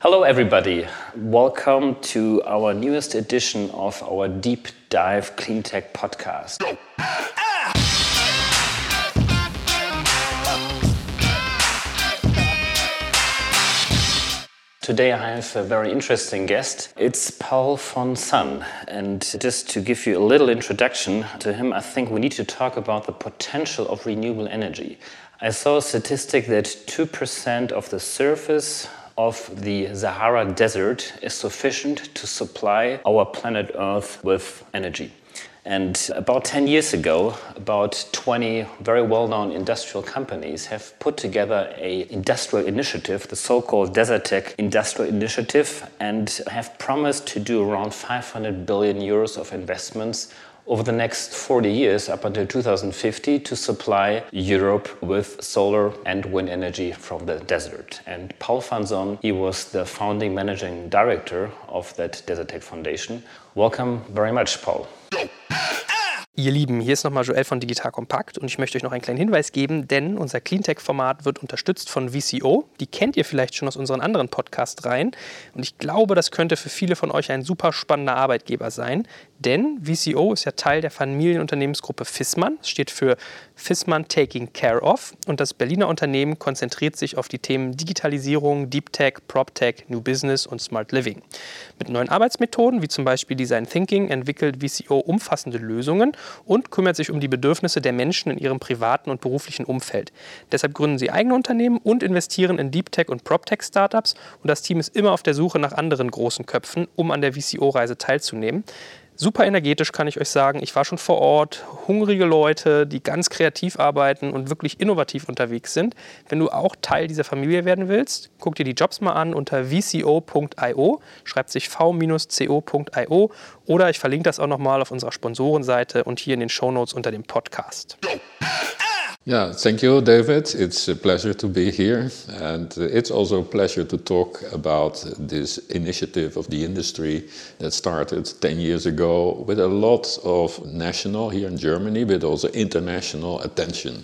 Hello, everybody. Welcome to our newest edition of our Deep Dive Cleantech podcast. Today I have a very interesting guest. It's Paul van Son. And just to give you a little introduction to him, I think we need to talk about the potential of renewable energy. I saw a statistic that 2% of the surface of the Sahara Desert is sufficient to supply our planet Earth with energy. And about 10 years ago, about 20 very well-known industrial companies have put together a industrial initiative, the so-called Desertec Industrial Initiative, and have promised to do around 500 billion euros of investments over the next 40 years, up until 2050, to supply Europe with solar and wind energy from the desert. And Paul van Son, he was the founding managing director of that Desertec Foundation. Welcome very much, Paul. Ihr Lieben, hier ist nochmal Joel von Digital Kompakt und ich möchte euch noch einen kleinen Hinweis geben, denn unser Cleantech-Format wird unterstützt von VCO. Die kennt ihr vielleicht schon aus unseren anderen Podcast-Reihen und ich glaube, das könnte für viele von euch ein super spannender Arbeitgeber sein, denn VCO ist ja Teil der Familienunternehmensgruppe Fissmann. Es steht für Fissmann Taking Care of. Und das Berliner Unternehmen konzentriert sich auf die Themen Digitalisierung, Deep Tech, Prop Tech, New Business und Smart Living. Mit neuen Arbeitsmethoden wie zum Beispiel Design Thinking entwickelt VCO umfassende Lösungen und kümmert sich um die Bedürfnisse der Menschen in ihrem privaten und beruflichen Umfeld. Deshalb gründen sie eigene Unternehmen und investieren in Deep Tech und Prop Tech Startups. Und das Team ist immer auf der Suche nach anderen großen Köpfen, um an der VCO-Reise teilzunehmen. Super energetisch kann ich euch sagen. Ich war schon vor Ort. Hungrige Leute, die ganz kreativ arbeiten und wirklich innovativ unterwegs sind. Wenn du auch Teil dieser Familie werden willst, guck dir die Jobs mal an unter vco.io, schreibt sich v-co.io oder ich verlinke das auch nochmal auf unserer Sponsorenseite und hier in den Shownotes unter dem Podcast. Yeah, thank you, David. It's a pleasure to be here. And it's also a pleasure to talk about this initiative of the industry that started 10 years ago with a lot of national here in Germany, but also international attention.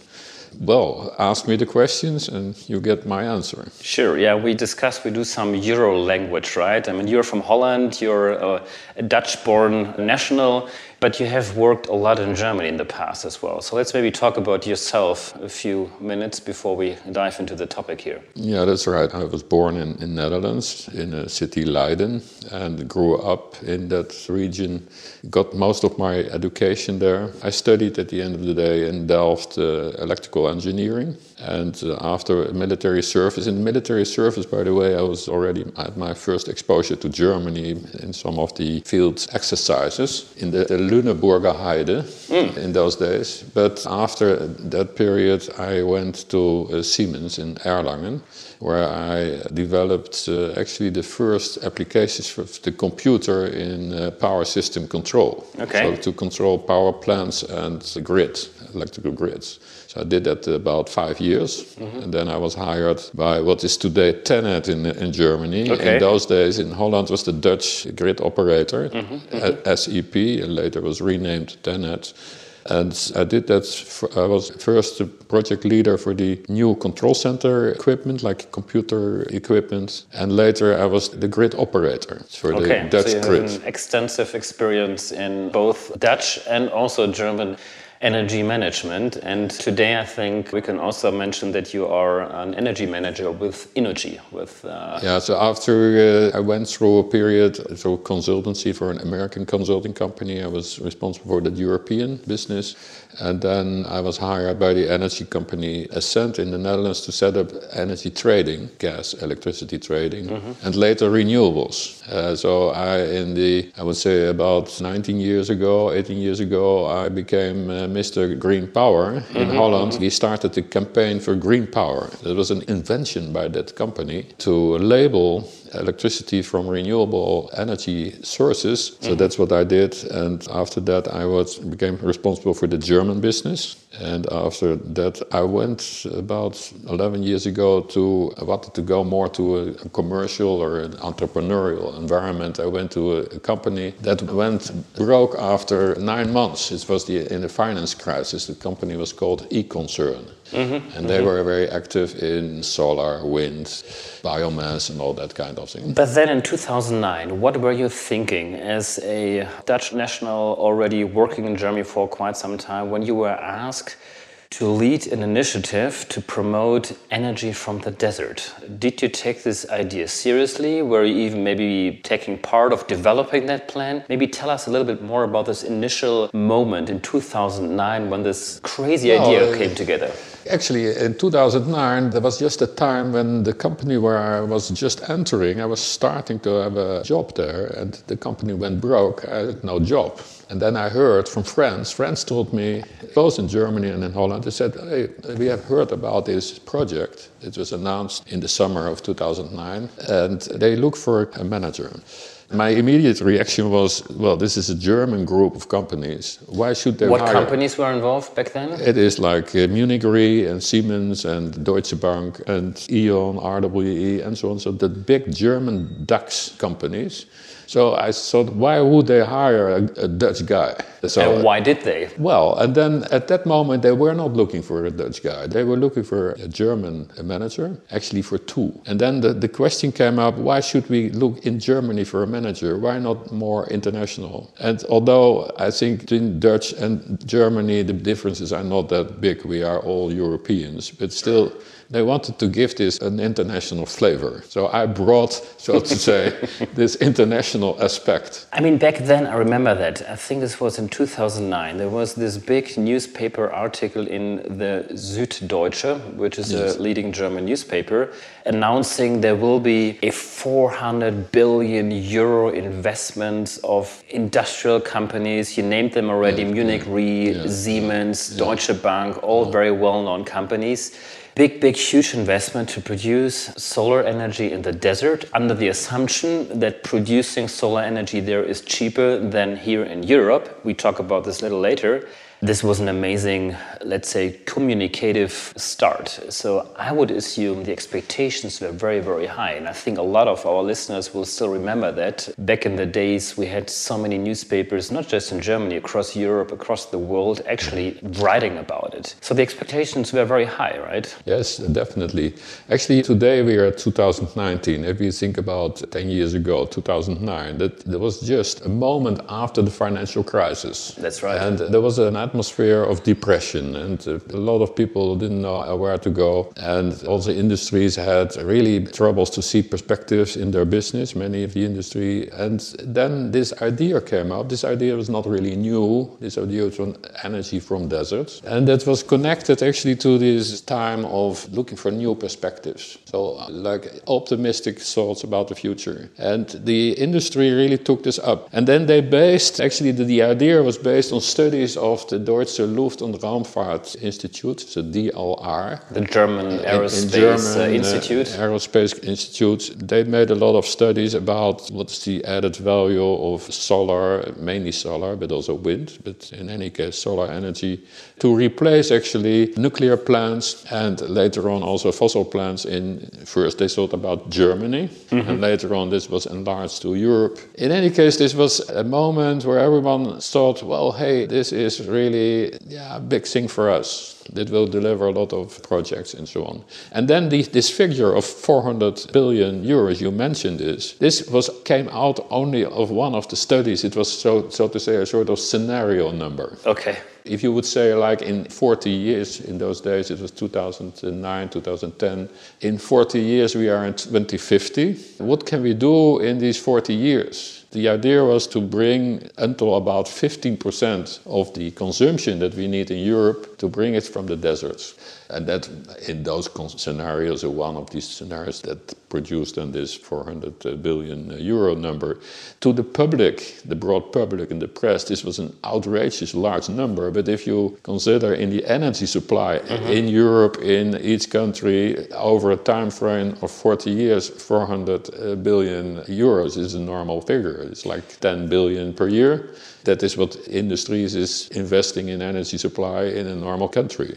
Well, ask me the questions and you get my answer. Sure, yeah, we discussed, we do some Euro language, right? I mean, you're from Holland, you're a, Dutch born national but you have worked a lot in Germany in the past as well. So let's maybe talk about yourself a few minutes before we dive into the topic here. Yeah, that's right. I was born in, Netherlands, in a city Leiden, and grew up in that region. Got most of my education there. I studied at the end of the day in Delft uh, electrical engineering. And uh, after military service, in military service, by the way, I was already at my first exposure to Germany in some of the field exercises in the Lüneburger Heide mm. in those days. But after that period, I went to uh, Siemens in Erlangen, where I developed uh, actually the first applications for the computer in uh, power system control. Okay. So to control power plants and the grid, electrical grids. So I did that about five years, mm-hmm. and then I was hired by what is today TenneT in, in Germany. Okay. In those days, in Holland was the Dutch grid operator, mm-hmm. mm-hmm. SEP, and later was renamed TenneT. And I did that. For, I was first the project leader for the new control center equipment, like computer equipment, and later I was the grid operator for okay. the Dutch so you grid. Have an extensive experience in both Dutch and also German energy management. And today, I think we can also mention that you are an energy manager with Energy. With uh... yeah, so after uh, I went through a period through consultancy for an American consulting company, I was responsible for the European business. And then I was hired by the energy company Essent in the Netherlands to set up energy trading, gas, electricity trading, mm-hmm. and later renewables. Uh, so I, in the, I would say about 19 years ago, 18 years ago, I became uh, Mr. Green Power in mm-hmm. Holland. Mm-hmm. We started the campaign for green power. It was an invention by that company to label electricity from renewable energy sources. So mm-hmm. that's what I did. And after that, I was became responsible for the German business. And after that, I went about 11 years ago to I wanted to go more to a, a commercial or an entrepreneurial environment. I went to a, a, company that went broke after nine months. It was the, in the finance crisis. The company was called eConcern. Mm-hmm. And they mm-hmm. were very active in solar, wind, biomass, and all that kind of thing. But then in 2009, what were you thinking as a Dutch national already working in Germany for quite some time when you were asked? to lead an initiative to promote energy from the desert. Did you take this idea seriously? Were you even maybe taking part of developing that plan? Maybe tell us a little bit more about this initial moment in 2009 when this crazy idea uh, came together. Actually, in 2009, there was just a time when the company where I was just entering, I was starting to have a job there, and the company went broke. I had no job. And then I heard from friends, friends told me, both in Germany and in Holland, they said, hey, we have heard about this project. It was announced in the summer of 2009, and they look for a manager. My immediate reaction was, well, this is a German group of companies. Why should they What hire? companies were involved back then? It is like uh, Munich Re and Siemens and Deutsche Bank and E.ON, RWE, and so on. So the big German DAX companies so I thought, why would they hire a, a Dutch guy? So, and why did they? Well, and then at that moment, they were not looking for a Dutch guy. They were looking for a German manager, actually for two. And then the, the question came up why should we look in Germany for a manager? Why not more international? And although I think between Dutch and Germany, the differences are not that big, we are all Europeans, but still they wanted to give this an international flavor. So I brought, so to say, this international aspect. I mean, back then, I remember that. I think this was in 2009. There was this big newspaper article in the Süddeutsche, which is yes. a leading German newspaper, announcing there will be a 400 billion euro investment of industrial companies. You named them already yeah, Munich Re, yeah, Siemens, Deutsche Bank, all very well known companies big, big, huge investment to produce solar energy in the desert under the assumption that producing solar energy there is cheaper than here in Europe. We talk about this a little later this was an amazing, let's say, communicative start. So I would assume the expectations were very, very high. And I think a lot of our listeners will still remember that. Back in the days, we had so many newspapers, not just in Germany, across Europe, across the world, actually writing about it. So the expectations were very high, right? Yes, definitely. Actually, today we are at 2019. If you think about 10 years ago, 2009, that there was just a moment after the financial crisis. That's right. And there was an atmosphere of depression, and uh, a lot of people didn't know where to go. And also, industries had really troubles to see perspectives in their business, many of the industry. And then this idea came up. This idea was not really new, this idea was on energy from deserts. And that was connected actually to this time of looking for new perspectives. So, uh, like optimistic thoughts about the future. And the industry really took this up. And then they based, actually, the, the idea was based on studies of the Deutsche Luft- und Raumfahrtinstitut, the DLR. The German Aerospace in, in German, uh, Institute. Uh, Aerospace Institute. They made a lot of studies about what's the added value of solar, mainly solar, but also wind, but in any case, solar energy, to replace actually nuclear plants and later on also fossil plants in, first they thought about Germany, mm-hmm. and later on this was enlarged to Europe. In any case, this was a moment where everyone thought, well, hey, this is really yeah, a big thing for us. That will deliver a lot of projects and so on. And then the, this figure of 400 billion euros, you mentioned this. This was came out only of one of the studies. It was so so to say a sort of scenario number. Okay. If you would say like in 40 years, in those days it was 2009, 2010. In 40 years we are in 2050. What can we do in these 40 years? The idea was to bring until about 15% of the consumption that we need in Europe to bring it from the deserts. And that, in those scenarios, or one of these scenarios that produced then this 400 uh, billion uh, euro number. To the public, the broad public and the press, this was an outrageous large number. But if you consider in the energy supply mm-hmm. in Europe, in each country, over a time frame of 40 years, 400 uh, billion euros is a normal figure. It's like 10 billion per year. That is what industries is investing in energy supply in a normal country.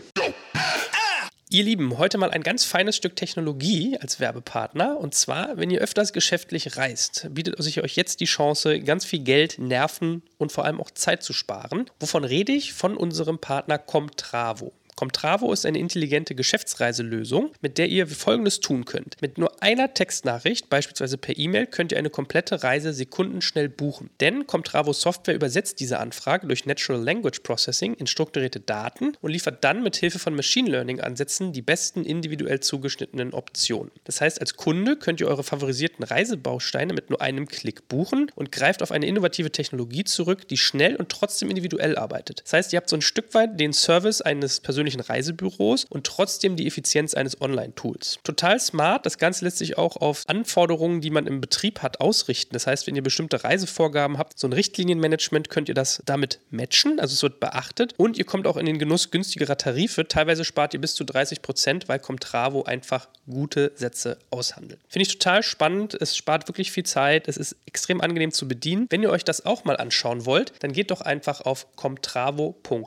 Ihr Lieben, heute mal ein ganz feines Stück Technologie als Werbepartner. Und zwar, wenn ihr öfters geschäftlich reist, bietet sich euch jetzt die Chance, ganz viel Geld, Nerven und vor allem auch Zeit zu sparen. Wovon rede ich? Von unserem Partner Comtravo. Comtravo ist eine intelligente Geschäftsreiselösung, mit der ihr folgendes tun könnt. Mit nur einer Textnachricht, beispielsweise per E-Mail, könnt ihr eine komplette Reise sekundenschnell buchen. Denn Comtravo Software übersetzt diese Anfrage durch Natural Language Processing in strukturierte Daten und liefert dann mit Hilfe von Machine Learning Ansätzen die besten individuell zugeschnittenen Optionen. Das heißt, als Kunde könnt ihr eure favorisierten Reisebausteine mit nur einem Klick buchen und greift auf eine innovative Technologie zurück, die schnell und trotzdem individuell arbeitet. Das heißt, ihr habt so ein Stück weit den Service eines persönlichen Reisebüros und trotzdem die Effizienz eines Online-Tools. Total smart. Das Ganze lässt sich auch auf Anforderungen, die man im Betrieb hat, ausrichten. Das heißt, wenn ihr bestimmte Reisevorgaben habt, so ein Richtlinienmanagement, könnt ihr das damit matchen. Also es wird beachtet und ihr kommt auch in den Genuss günstigerer Tarife. Teilweise spart ihr bis zu 30 Prozent, weil Comtravo einfach gute Sätze aushandelt. Finde ich total spannend. Es spart wirklich viel Zeit. Es ist extrem angenehm zu bedienen. Wenn ihr euch das auch mal anschauen wollt, dann geht doch einfach auf comtravo.com,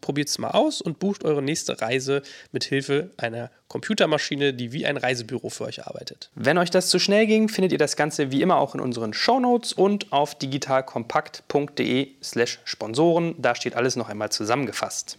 probiert es mal aus und bucht eure nächste Reise mit Hilfe einer Computermaschine, die wie ein Reisebüro für euch arbeitet. Wenn euch das zu schnell ging, findet ihr das Ganze wie immer auch in unseren Shownotes und auf digitalkompakt.de/slash Sponsoren. Da steht alles noch einmal zusammengefasst.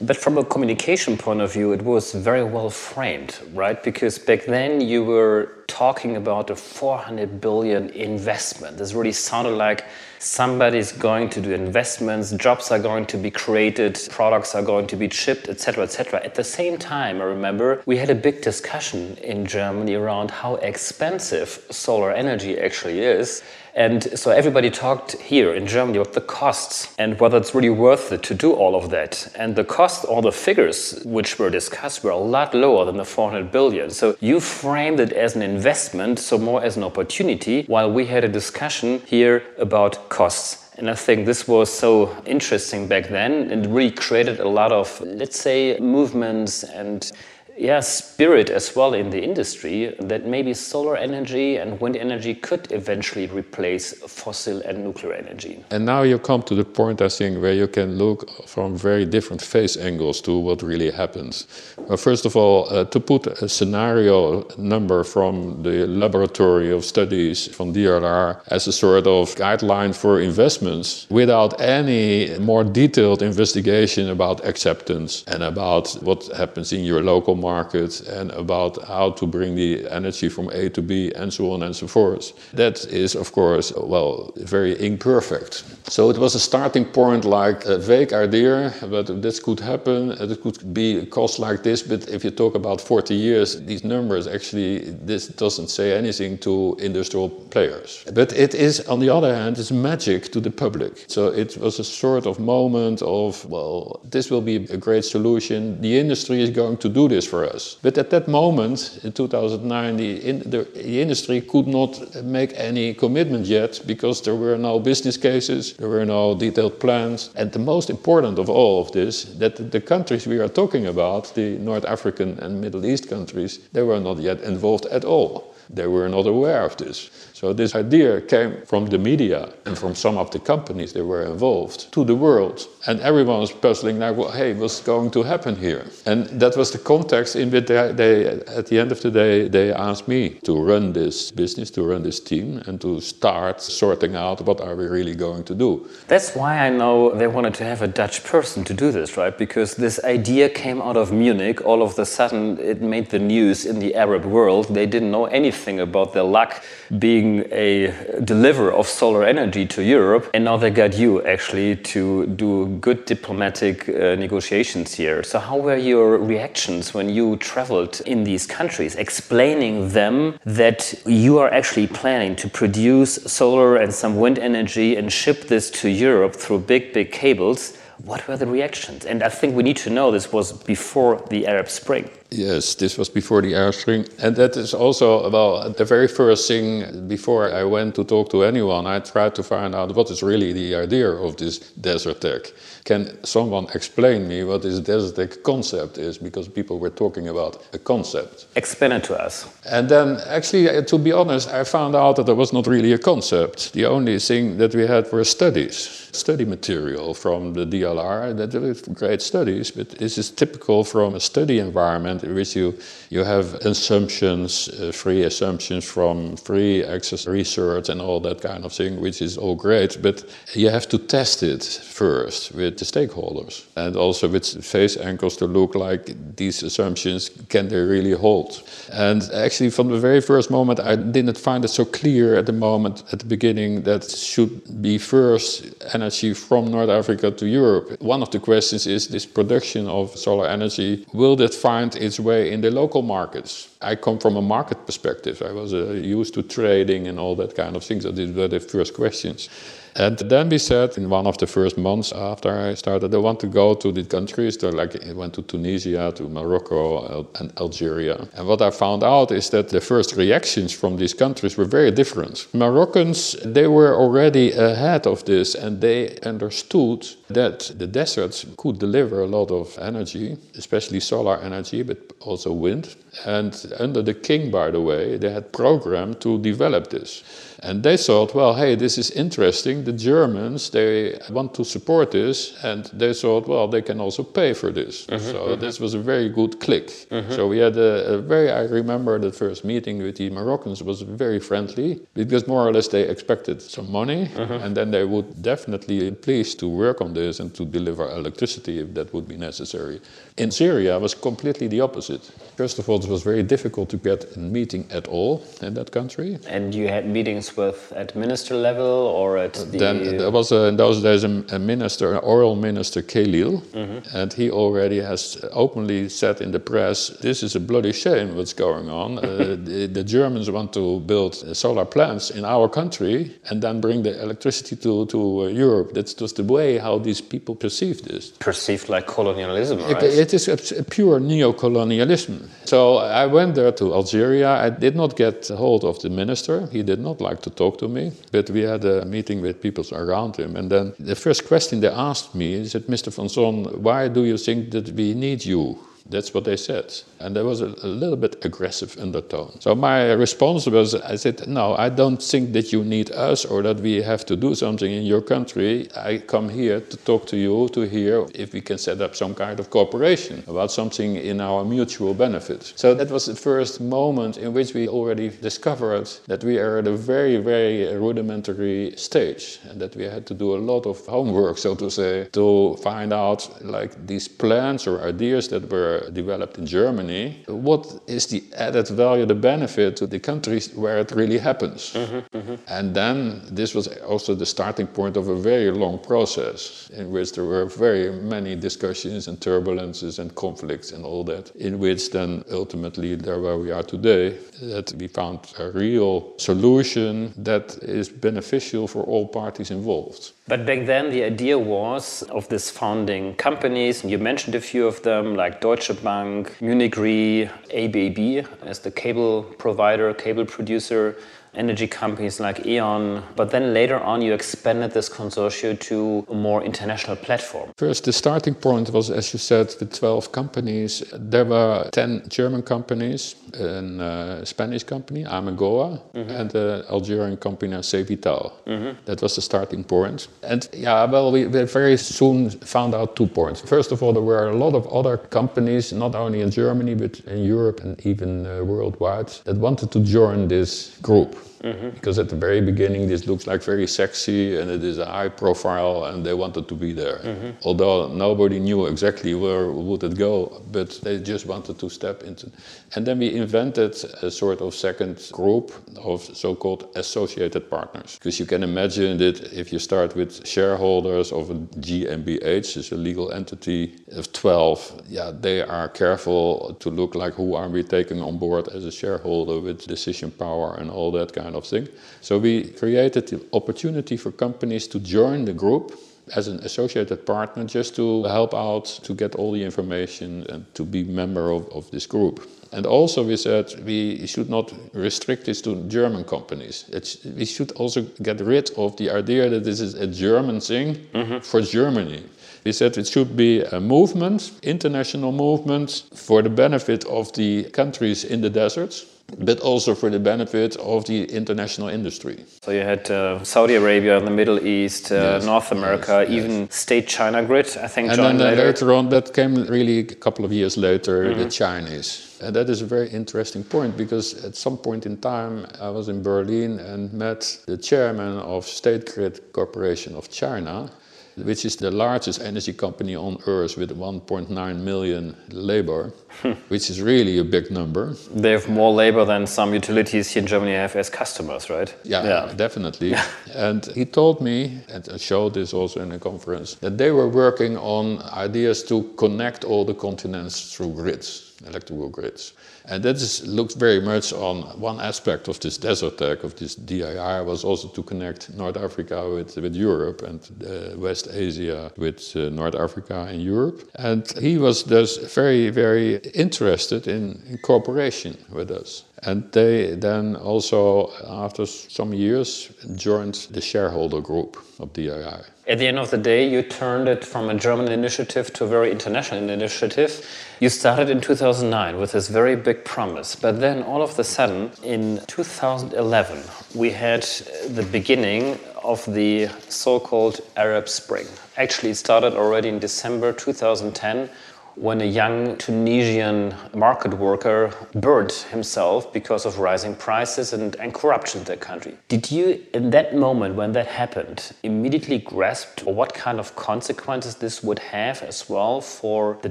But from a communication point of view, it was very well framed, right? Because back then you were talking about a 400 billion investment. This really sounded like somebody's going to do investments, jobs are going to be created, products are going to be shipped, etc., etc. At the same time, I remember we had a big discussion in Germany around how expensive solar energy actually is. And so everybody talked here in Germany about the costs and whether it's really worth it to do all of that. And the cost, all the figures which were discussed were a lot lower than the 400 billion. So you framed it as an investment, so more as an opportunity, while we had a discussion here about costs. And I think this was so interesting back then and really created a lot of, let's say, movements and yeah, spirit as well in the industry that maybe solar energy and wind energy could eventually replace fossil and nuclear energy. And now you come to the point, I think, where you can look from very different face angles to what really happens. Well, first of all, uh, to put a scenario number from the laboratory of studies from DRR as a sort of guideline for investments without any more detailed investigation about acceptance and about what happens in your local market and about how to bring the energy from A to B and so on and so forth. That is, of course, well, very imperfect. So it was a starting point like a vague idea, but this could happen. It could be a cost like this, but if you talk about 40 years, these numbers actually, this doesn't say anything to industrial players. But it is, on the other hand, it's magic to the public. So it was a sort of moment of, well, this will be a great solution. The industry is going to do this for us. But at that moment, in 2009, the, in, the, the, industry could not make any commitment yet because there were no business cases, there were no detailed plans. And the most important of all of this, that the countries we are talking about, the North African and Middle East countries, they were not yet involved at all. They were not aware of this. So this idea came from the media and from some of the companies that were involved to the world. And everyone was puzzling like, well, hey, what's going to happen here? And that was the context in which they, they, at the end of the day, they asked me to run this business, to run this team, and to start sorting out what are we really going to do. That's why I know they wanted to have a Dutch person to do this, right? Because this idea came out of Munich. All of a sudden, it made the news in the Arab world. They didn't know anything about their luck being a deliverer of solar energy to Europe. And now they got you actually to do good diplomatic uh, negotiations here. So, how were your reactions when you traveled in these countries, explaining them that you are actually planning to produce solar and some wind energy and ship this to Europe through big, big cables? What were the reactions? And I think we need to know this was before the Arab Spring. Yes, this was before the Spring. And that is also, well, the very first thing before I went to talk to anyone, I tried to find out what is really the idea of this Desertec. Can someone explain me what this Desertec concept is? Because people were talking about a concept. Explain it to us. And then, actually, uh, to be honest, I found out that there was not really a concept. The only thing that we had were studies. study material from the DLR that are great studies, but this is typical from a study environment which you, you have assumptions, uh, free assumptions from free access research and all that kind of thing, which is all great, but you have to test it first with the stakeholders and also with face angles to look like these assumptions, can they really hold? And actually from the very first moment, I didn't find it so clear at the moment, at the beginning, that should be first energy from North Africa to Europe. One of the questions is this production of solar energy, will that find its way in the local markets? I come from a market perspective. I was uh, used to trading and all that kind of things. These were the first questions. And then we said in one of the first months after I started, I want to go to the countries. So like I went to Tunisia, to Morocco, and Algeria. And what I found out is that the first reactions from these countries were very different. Moroccans, they were already ahead of this and they understood that the deserts could deliver a lot of energy, especially solar energy, but also wind. And under the king, by the way, they had programmed to develop this. And they thought, well, hey, this is interesting. The Germans, they want to support this. And they thought, well, they can also pay for this. Mm-hmm, so mm-hmm. this was a very good click. Mm-hmm. So we had a, a, very, I remember the first meeting with the Moroccans was very friendly because more or less they expected some money. And then they would definitely be pleased to work on this and to deliver electricity if that would be necessary. In Syria, it was completely the opposite. First of all, it was very difficult to get a meeting at all in that country. And you had meetings with at minister level or at the... Then there was a, in those days a, a minister, an oil minister, Khelil, mm-hmm. and he already has openly said in the press, this is a bloody shame what's going on. uh, the, the, Germans want to build solar plants in our country and then bring the electricity to, to uh, Europe. That's just the way how these people perceive this. Perceived like colonialism, right? it is a, pure neo-colonialism. So I went there to Algeria. I did not get hold of the minister. He did not like to talk to me. But we had a meeting with people around him. And then the first question they asked me is, that, Mr. Van Son, why do you think that we need you? That's what they said. And there was a, a, little bit aggressive undertone. So my response was I said, No, I don't think that you need us or that we have to do something in your country. I come here to talk to you to hear if we can set up some kind of cooperation about something in our mutual benefit. So that was the first moment in which we already discovered that we are at a very, very rudimentary stage and that we had to do a lot of homework, so to say, to find out like these plans or ideas that were developed in Germany, what is the added value, the benefit to the countries where it really happens? Mm-hmm, mm-hmm. And then this was also the starting point of a very long process in which there were very many discussions and turbulences and conflicts and all that, in which then ultimately there where we are today, that we found a real solution that is beneficial for all parties involved. But back then, the idea was of these founding companies, and you mentioned a few of them, like Deutsche Bank, Munich Re, ABB as the cable provider, cable producer, energy companies like E.ON. But then later on, you expanded this consortium to a more international platform. First, the starting point was, as you said, the 12 companies. There were 10 German companies, a uh, Spanish company, Abengoa, mm-hmm. and an Algerian company, Cevital. Mm-hmm. That was the starting point. And yeah, well, we, we very soon found out two points. First of all, there were a lot of other companies, not only in Germany, but in Europe and even uh, worldwide, that wanted to join this group. Mm-hmm. Because at the very beginning, this looks like very sexy and it is a high profile, and they wanted to be there. Mm-hmm. Although nobody knew exactly where would it go, but they just wanted to step into. And then we invented a sort of second group of so-called associated partners. Because you can imagine that if you start with shareholders of a GmbH, is a legal entity of 12, yeah, they are careful to look like who are we taking on board as a shareholder with decision power and all that kind of thing. So we created the opportunity for companies to join the group as an associated partner just to help out to get all the information and to be member of, of this group. And also we said we should not restrict this to German companies. It's, we should also get rid of the idea that this is a German thing mm-hmm. for Germany. We said it should be a movement, international movement, for the benefit of the countries in the deserts but also for the benefit of the international industry. So you had uh, Saudi Arabia, the Middle East, uh, Yes, North America, yes, yes. even State China Grid, I think, And then uh, later. later on, that came really a couple of years later, the Chinese. And that is a very interesting point because at some point in time, I was in Berlin and met the chairman of State Grid Corporation of China, which is the largest energy company on earth with 1.9 million labor, which is really a big number. They have more labor than some utilities here in Germany have as customers, right? Yeah, definitely. and he told me, and I showed this also in a conference, that they were working on ideas to connect all the continents through grids, electrical grids. And that is, looked very much on one aspect of this Desertec, of this DIR, was also to connect North Africa with, with Europe and uh, West Asia with uh, North Africa and Europe. And he was thus very, very interested in, in cooperation with us. And they then also, after some years, joined the shareholder group of DII. At the end of the day, you turned it from a German initiative to a very international initiative. You started in 2009 with this very big promise, but then all of a sudden, in 2011, we had the beginning of the so called Arab Spring. Actually, it started already in December 2010 when a young Tunisian market worker burned himself because of rising prices and, and corruption in the country. Did you, in that moment when that happened, immediately grasp what kind of consequences this would have as well for the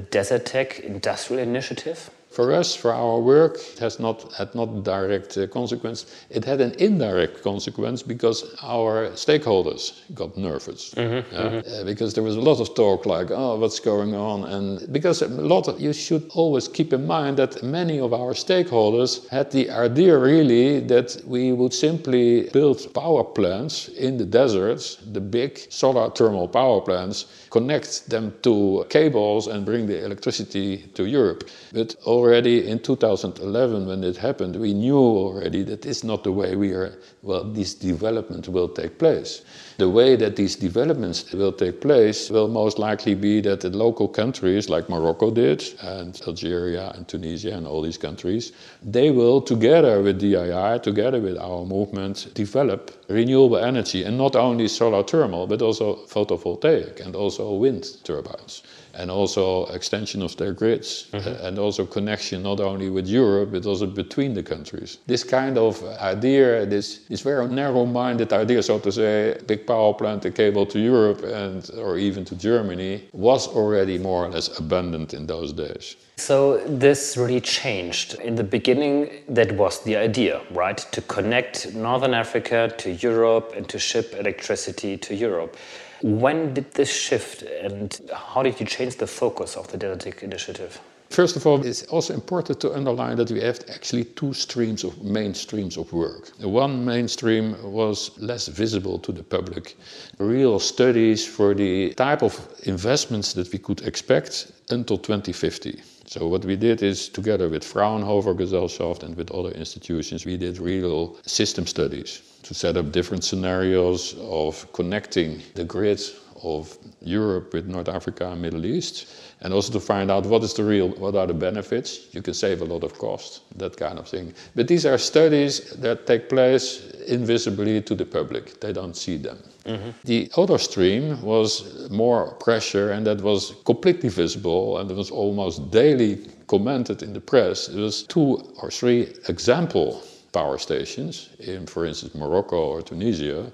Desertec industrial initiative? For us, for our work, it has not had not direct uh, consequence. It had an indirect consequence because our stakeholders got nervous. Yeah? Uh, because there was a lot of talk like, oh, what's going on? And because a lot of, you should always keep in mind that many of our stakeholders had the idea really that we would simply build power plants in the deserts, the big solar thermal power plants, connect them to cables and bring the electricity to Europe. But already in 2011, when it happened, we knew already that this is not the way we are, well, this development will take place. The way that these developments will take place will most likely be that the local countries, like Morocco did, and Algeria and Tunisia and all these countries, they will, together with DII, together with our movement, develop renewable energy, and not only solar thermal, but also photovoltaic and also wind turbines and also extension of their grids uh, and also connection not only with Europe but also between the countries. This kind of idea, this, this very narrow-minded idea, so to say, big power plant, a cable to Europe and or even to Germany, was already more or less abundant in those days. So this really changed. In the beginning, that was the idea, right? To connect Northern Africa to Europe and to ship electricity to Europe. When did this shift and how did you change the focus of the Deltic initiative? First of all, it's also important to underline that we have actually two streams of main streams of work. One mainstream was less visible to the public. Real studies for the type of investments that we could expect until 2050. So what we did is, together with Fraunhofer Gesellschaft and with other institutions, we did real system studies to set up different scenarios of connecting the grids of Europe with North Africa and Middle East, and also to find out what is the real, what are the benefits. You can save a lot of cost, that kind of thing. But these are studies that take place invisibly to the public. They don't see them. Mm-hmm. The other stream was more pressure, and that was completely visible, and it was almost daily commented in the press. It was two or three example power stations in, for instance, Morocco or Tunisia,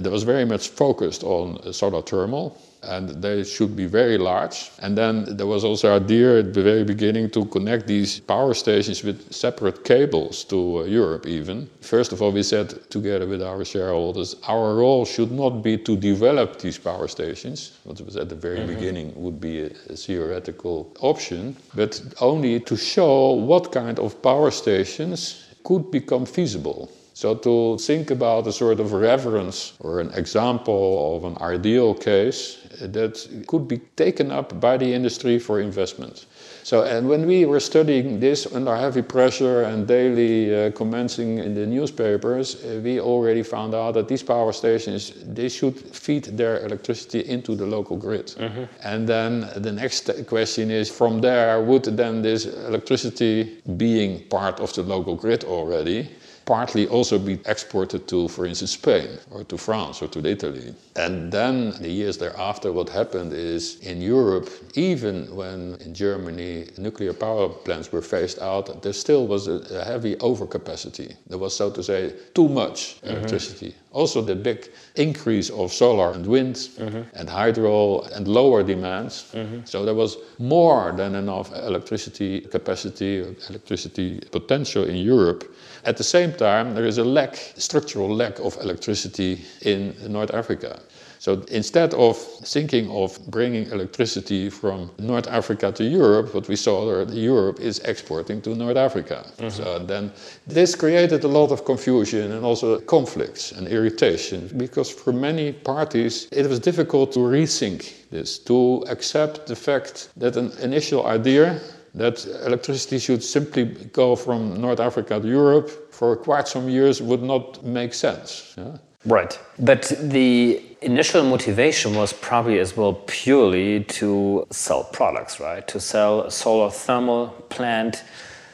that was very much focused on solar thermal, and they should be very large. And then there was also a idea at the very beginning to connect these power stations with separate cables to uh, Europe even. First of all, we said together with our shareholders, our role should not be to develop these power stations, what was at the very beginning would be a, a theoretical option, but only to show what kind of power stations could become feasible. So to think about a sort of reference or an example of an ideal case that could be taken up by the industry for investment. So, and when we were studying this under heavy pressure and daily uh, commenting in the newspapers, uh, we already found out that these power stations they should feed their electricity into the local grid. Mm-hmm. And then the next question is, from there, would then this electricity being part of the local grid already? Partly also be exported to, for instance, Spain or to France or to Italy. And then the years thereafter, what happened is in Europe, even when in Germany nuclear power plants were phased out, there still was a, heavy overcapacity. There was, so to say, too much mm-hmm. electricity. Also, the big increase of solar and wind mm-hmm. and hydro and lower demands. Mm-hmm. So, there was more than enough electricity capacity, electricity potential in Europe. At the same time, there is a lack, structural lack of electricity in North Africa. So instead of thinking of bringing electricity from North Africa to Europe, what we saw that Europe is exporting to North Africa. Mm-hmm. So then this created a lot of confusion and also conflicts and irritation because for many parties it was difficult to rethink this, to accept the fact that an initial idea that electricity should simply go from North Africa to Europe for quite some years would not make sense. Yeah? Right. But the initial motivation was probably as well purely to sell products, right? To sell a solar thermal plant,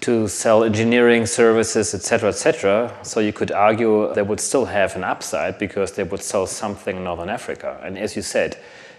to sell engineering services, etc., etc. So you could argue they would still have an upside because they would sell something in Northern Africa. And as you said,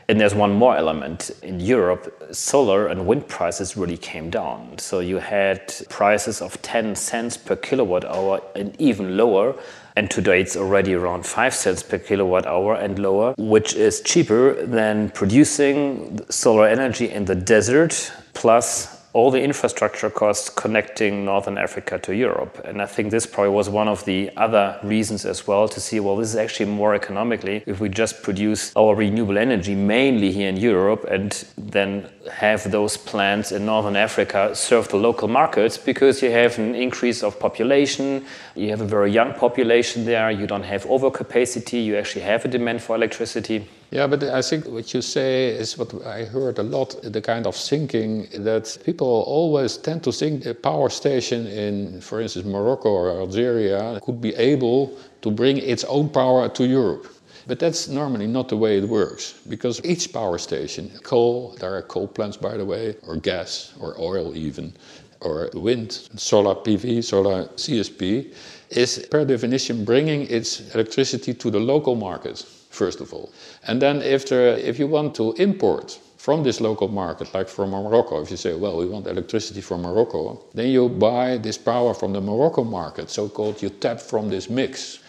and there's one more element. In Europe, solar and wind prices really came down. So you had prices of 10 cents per kilowatt hour and even lower. And today it's already around 5 cents per kilowatt hour and lower, which is cheaper than producing solar energy in the desert plus all the infrastructure costs connecting Northern Africa to Europe. And I think this probably was one of the other reasons as well to see, well, this is actually more economically if we just produce our renewable energy mainly here in Europe and then have those plants in Northern Africa serve the local markets because you have an increase of population, you have a very young population there, you don't have overcapacity, you actually have a demand for electricity. Yeah, but I think what you say is what I heard a lot the kind of thinking that people always tend to think a power station in, for instance, Morocco or Algeria could be able to bring its own power to Europe. But that's normally not the way it works because each power station, coal, there are coal plants by the way, or gas, or oil even, or wind, solar PV, solar CSP, is per definition bringing its electricity to the local market first of all. And then if, there, if you want to import from this local market, like from Morocco, if you say, well, we want electricity from Morocco, then you buy this power from the Morocco market, so called you tap from this mix.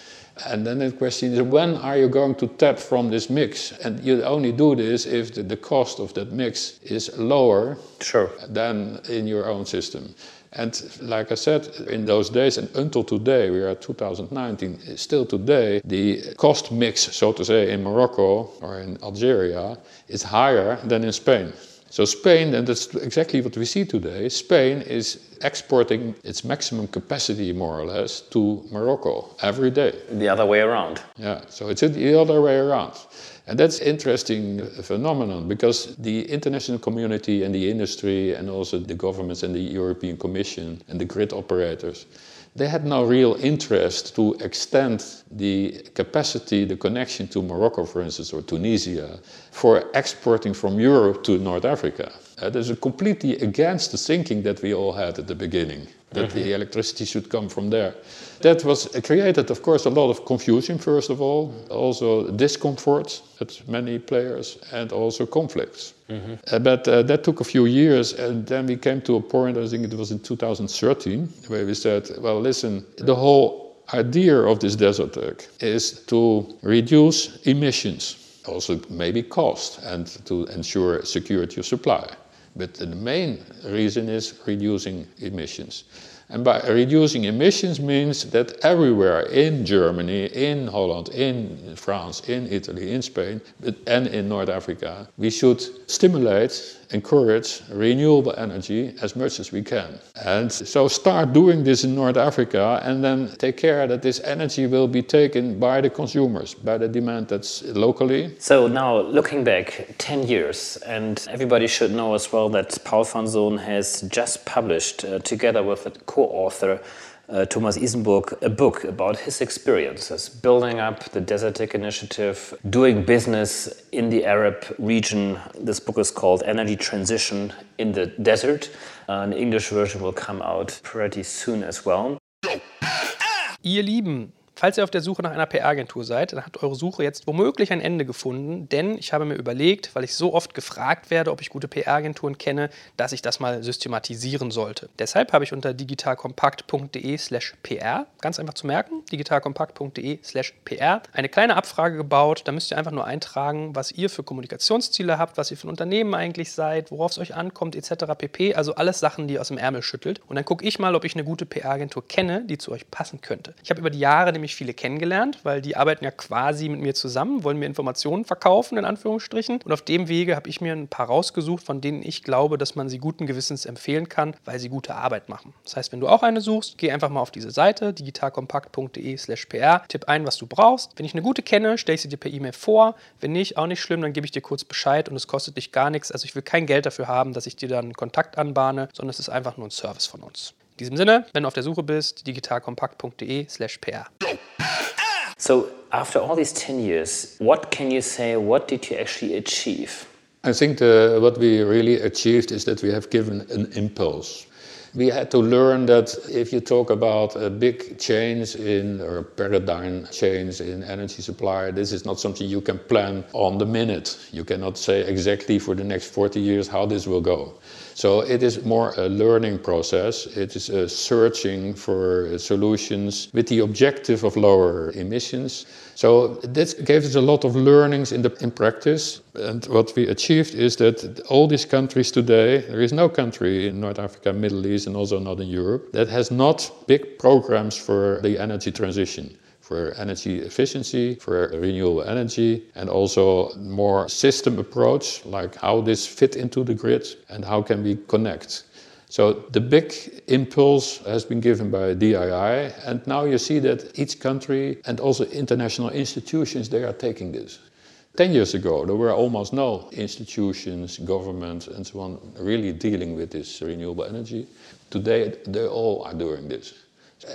And then the question is, when are you going to tap from this mix? And you only do this if the, the cost of that mix is lower sure. than in your own system. And like I said, in those days and until today, we are 2019, still today, the cost mix, so to say, in Morocco or in Algeria is higher than in Spain. So Spain, and that's exactly what we see today, Spain is exporting its maximum capacity, more or less, to Morocco every day. The other way around. Yeah, so it's the other way around. And that's interesting phenomenon because the international community and the industry and also the governments and the European Commission and the grid operators, they had no real interest to extend the capacity, the connection to Morocco, for instance, or Tunisia, for exporting from Europe to North Africa. Uh, that is completely against the thinking that we all had at the beginning, that mm-hmm. the electricity should come from there. That was created, of course, a lot of confusion, first of all, also discomfort at many players, and also conflicts. Mm-hmm. Uh, but uh, that took a few years, and then we came to a point, I think it was in 2013, where we said, well, listen, the whole idea of this Desertec is to reduce emissions, also maybe cost, and to ensure security of supply. But the main reason is reducing emissions. And by reducing emissions means that everywhere in Germany, in Holland, in France, in Italy, in Spain, and in North Africa, we should stimulate encourage renewable energy as much as we can. And so start doing this in North Africa and then take care that this energy will be taken by the consumers, by the demand that's locally. So now looking back 10 years, and everybody should know as well that Paul van Son has just published, uh, together with a co-author, uh, Thomas Isenburg a book about his experiences building up the Desertec Initiative, doing business in the Arab region. This book is called Energy Transition in the Desert. Uh, an English version will come out pretty soon as well. Ihr Lieben, Falls ihr auf der Suche nach einer PR-Agentur seid, dann hat eure Suche jetzt womöglich ein Ende gefunden, denn ich habe mir überlegt, weil ich so oft gefragt werde, ob ich gute PR-Agenturen kenne, dass ich das mal systematisieren sollte. Deshalb habe ich unter digitalkompakt.de/slash pr, ganz einfach zu merken, digitalkompakt.de/slash pr, eine kleine Abfrage gebaut. Da müsst ihr einfach nur eintragen, was ihr für Kommunikationsziele habt, was ihr für ein Unternehmen eigentlich seid, worauf es euch ankommt, etc. pp. Also alles Sachen, die ihr aus dem Ärmel schüttelt. Und dann gucke ich mal, ob ich eine gute PR-Agentur kenne, die zu euch passen könnte. Ich habe über die Jahre nämlich unheimlich viele kennengelernt, weil die arbeiten ja quasi mit mir zusammen, wollen mir Informationen verkaufen, in Anführungsstrichen. Und auf dem Wege habe ich mir ein paar rausgesucht, von denen ich glaube, dass man sie guten Gewissens empfehlen kann, weil sie gute Arbeit machen. Das heißt, wenn du auch eine suchst, geh einfach mal auf diese Seite digitalkompakt.de/slash pr, tipp ein, was du brauchst. Wenn ich eine gute kenne, stelle ich sie dir per E-Mail vor. Wenn nicht, auch nicht schlimm, dann gebe ich dir kurz Bescheid und es kostet dich gar nichts. Also ich will kein Geld dafür haben, dass ich dir dann Kontakt anbahne, sondern es ist einfach nur ein Service von uns. In diesem Sinne, wenn du auf der Suche bist, digitalkompakt.de/pr. So, after all these 10 years, what can you say? What did you actually achieve? I think the, what we really achieved is that we have given an impulse. We had to learn that if you talk about a big change in or paradigm change in energy supply, this is not something you can plan on the minute. You cannot say exactly for the next 40 years how this will go. So it is more a learning process. It is a searching for solutions with the objective of lower emissions. So this gave us a lot of learnings in, the, in practice. And what we achieved is that all these countries today, there is no country in North Africa, Middle East, and also not in Europe, that has not big programs for the energy transition for energy efficiency, for renewable energy, and also more system approach, like how this fit into the grid and how can we connect. So the big impulse has been given by DII, and now you see that each country and also international institutions, they are taking this. 10 years ago, there were almost no institutions, governments, and so on really dealing with this renewable energy. Today, they all are doing this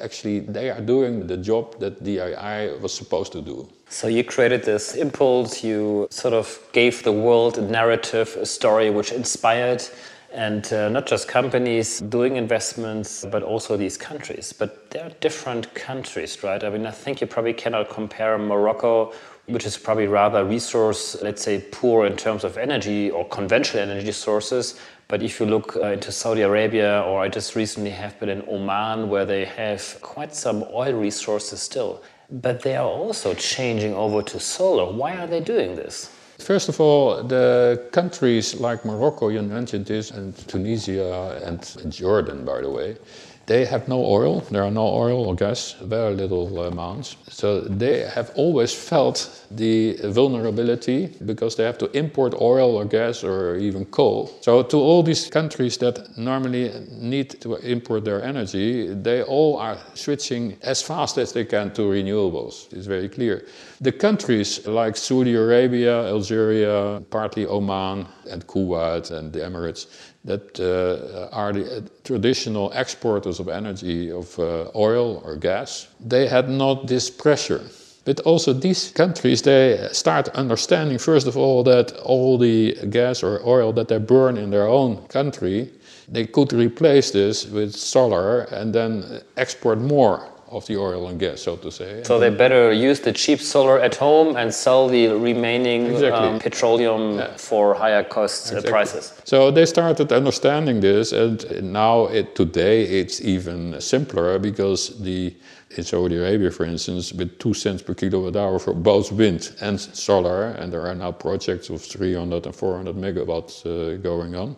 actually they are doing the job that DII was supposed to do. So you created this impulse, you sort of gave the world a narrative, a story which inspired and uh, not just companies doing investments, but also these countries. But they're different countries, right? I mean, I think you probably cannot compare Morocco, which is probably rather resource, let's say, poor in terms of energy or conventional energy sources, but if you look uh, into Saudi Arabia, or I just recently have been in Oman, where they have quite some oil resources still, but they are also changing over to solar. Why are they doing this? First of all, the countries like Morocco, you mentioned this, and Tunisia and Jordan, by the way, they have no oil, there are no oil or gas, very little uh, amounts. So they have always felt the vulnerability because they have to import oil or gas or even coal. So to all these countries that normally need to import their energy, they all are switching as fast as they can to renewables. It's very clear. The countries like Saudi Arabia, Algeria, partly Oman and Kuwait and the Emirates, that uh, are the uh, traditional exporters of energy, of uh, oil or gas, they had not this pressure. But also these countries, they start understanding, first of all, that all the gas or oil that they burn in their own country, they could replace this with solar and then export more of the oil and gas, so to say. So they better use the cheap solar at home and sell the remaining exactly. um, petroleum yeah. for higher cost uh, exactly. prices. So they started understanding this, and now it, today it's even simpler because the in Saudi Arabia, for instance, with two cents per kilowatt hour for both wind and solar, and there are now projects of 300 and 400 megawatts uh, going on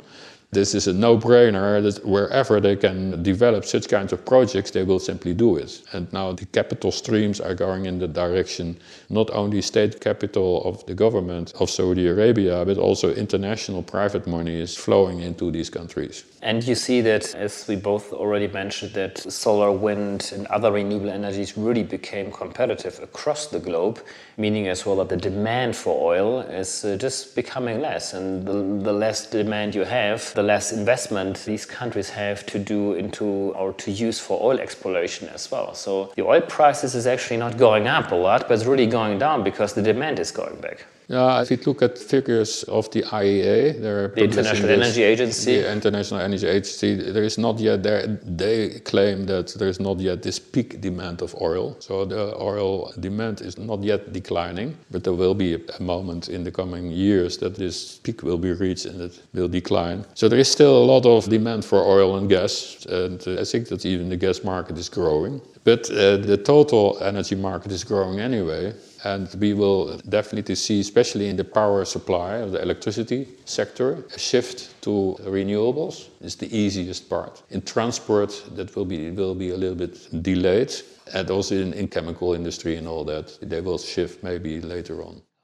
this is a no-brainer that wherever they can develop such kinds of projects, they will simply do it. And now the capital streams are going in the direction not only state capital of the government of Saudi Arabia, but also international private money is flowing into these countries. And you see that, as we both already mentioned, that solar, wind, and other renewable energies really became competitive across the globe, meaning as well that the demand for oil is uh, just becoming less. And the, the less demand you have, the less investment these countries have to do into or to use for oil exploration as well. So the oil prices is actually not going up a lot, but it's really going down because the demand is going back. Yeah, if you look at figures of the IEA, the International this, Energy Agency, the International Energy Agency, there is not yet there. They claim that there is not yet this peak demand of oil. So the oil demand is not yet declining, but there will be a moment in the coming years that this peak will be reached and it will decline. So there is still a lot of demand for oil and gas, and uh, I think that even the gas market is growing. But uh, the total energy market is growing anyway. And we will definitely see, especially in the power supply of the electricity sector, a shift to renewables is the easiest part. In transport, that will be, will be a little bit delayed. And also in, in chemical industry and all that, they will shift maybe later on.